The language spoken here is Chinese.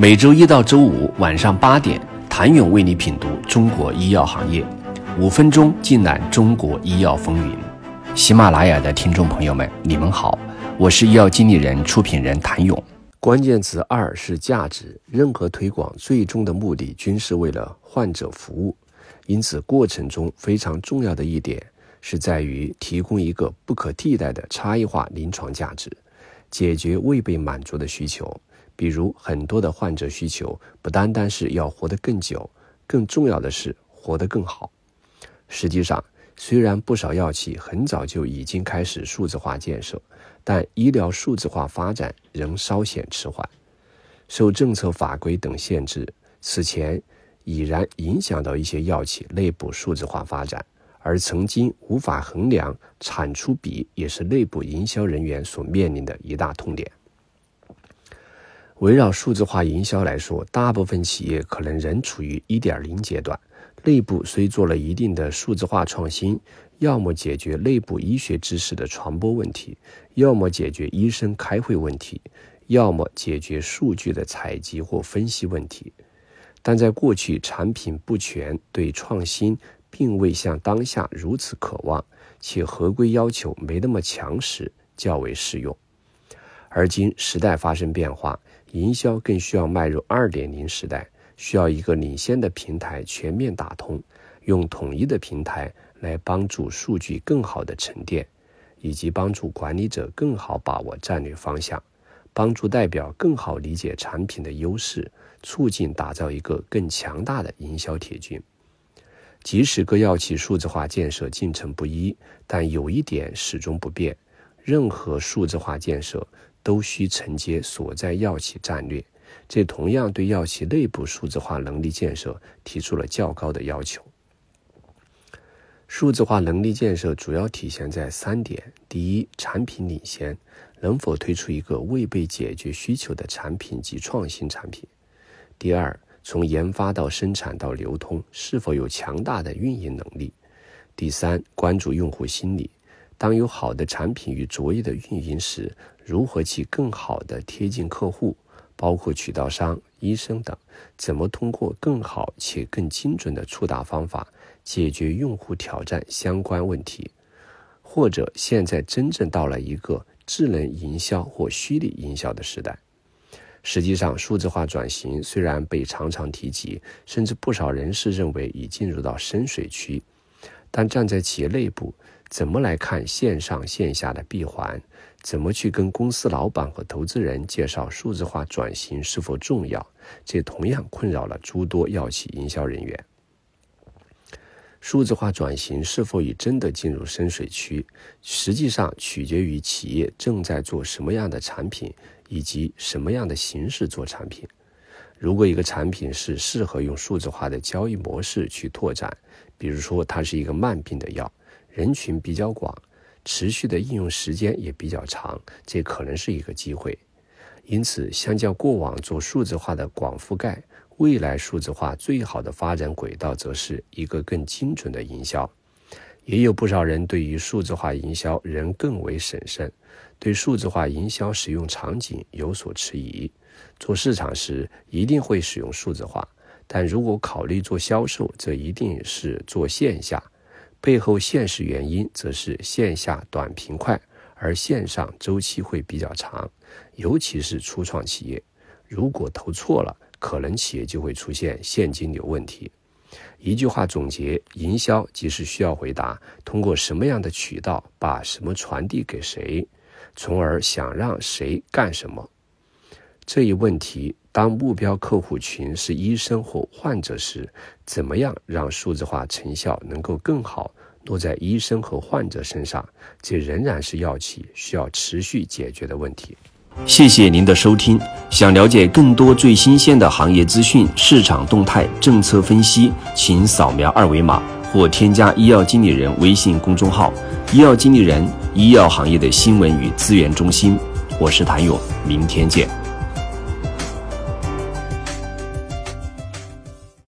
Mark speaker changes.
Speaker 1: 每周一到周五晚上八点，谭勇为你品读中国医药行业，五分钟尽览中国医药风云。喜马拉雅的听众朋友们，你们好，我是医药经理人、出品人谭勇。关键词二是价值，任何推广最终的目的均是为了患者服务，因此过程中非常重要的一点是在于提供一个不可替代的差异化临床价值，解决未被满足的需求。比如很多的患者需求不单单是要活得更久，更重要的是活得更好。实际上，虽然不少药企很早就已经开始数字化建设，但医疗数字化发展仍稍显迟缓，受政策法规等限制，此前已然影响到一些药企内部数字化发展，而曾经无法衡量产出比，也是内部营销人员所面临的一大痛点。围绕数字化营销来说，大部分企业可能仍处于一点零阶段。内部虽做了一定的数字化创新，要么解决内部医学知识的传播问题，要么解决医生开会问题，要么解决数据的采集或分析问题。但在过去，产品不全，对创新并未像当下如此渴望，且合规要求没那么强时，较为适用。而今时代发生变化。营销更需要迈入二点零时代，需要一个领先的平台全面打通，用统一的平台来帮助数据更好的沉淀，以及帮助管理者更好把握战略方向，帮助代表更好理解产品的优势，促进打造一个更强大的营销铁军。即使各药企数字化建设进程不一，但有一点始终不变：任何数字化建设。都需承接所在药企战略，这同样对药企内部数字化能力建设提出了较高的要求。数字化能力建设主要体现在三点：第一，产品领先，能否推出一个未被解决需求的产品及创新产品；第二，从研发到生产到流通，是否有强大的运营能力；第三，关注用户心理。当有好的产品与卓越的运营时，如何去更好的贴近客户，包括渠道商、医生等？怎么通过更好且更精准的触达方法解决用户挑战相关问题？或者现在真正到了一个智能营销或虚拟营销的时代？实际上，数字化转型虽然被常常提及，甚至不少人士认为已进入到深水区，但站在企业内部。怎么来看线上线下的闭环？怎么去跟公司老板和投资人介绍数字化转型是否重要？这同样困扰了诸多药企营销人员。数字化转型是否已真的进入深水区，实际上取决于企业正在做什么样的产品，以及什么样的形式做产品。如果一个产品是适合用数字化的交易模式去拓展，比如说它是一个慢病的药。人群比较广，持续的应用时间也比较长，这可能是一个机会。因此，相较过往做数字化的广覆盖，未来数字化最好的发展轨道，则是一个更精准的营销。也有不少人对于数字化营销仍更为审慎，对数字化营销使用场景有所迟疑。做市场时一定会使用数字化，但如果考虑做销售，则一定是做线下。背后现实原因则是线下短平快，而线上周期会比较长，尤其是初创企业，如果投错了，可能企业就会出现现金流问题。一句话总结：营销即是需要回答通过什么样的渠道把什么传递给谁，从而想让谁干什么。这一问题，当目标客户群是医生或患者时，怎么样让数字化成效能够更好落在医生和患者身上？这仍然是药企需要持续解决的问题。
Speaker 2: 谢谢您的收听。想了解更多最新鲜的行业资讯、市场动态、政策分析，请扫描二维码或添加医药经理人微信公众号“医药经理人”——医药行业的新闻与资源中心。我是谭勇，明天见。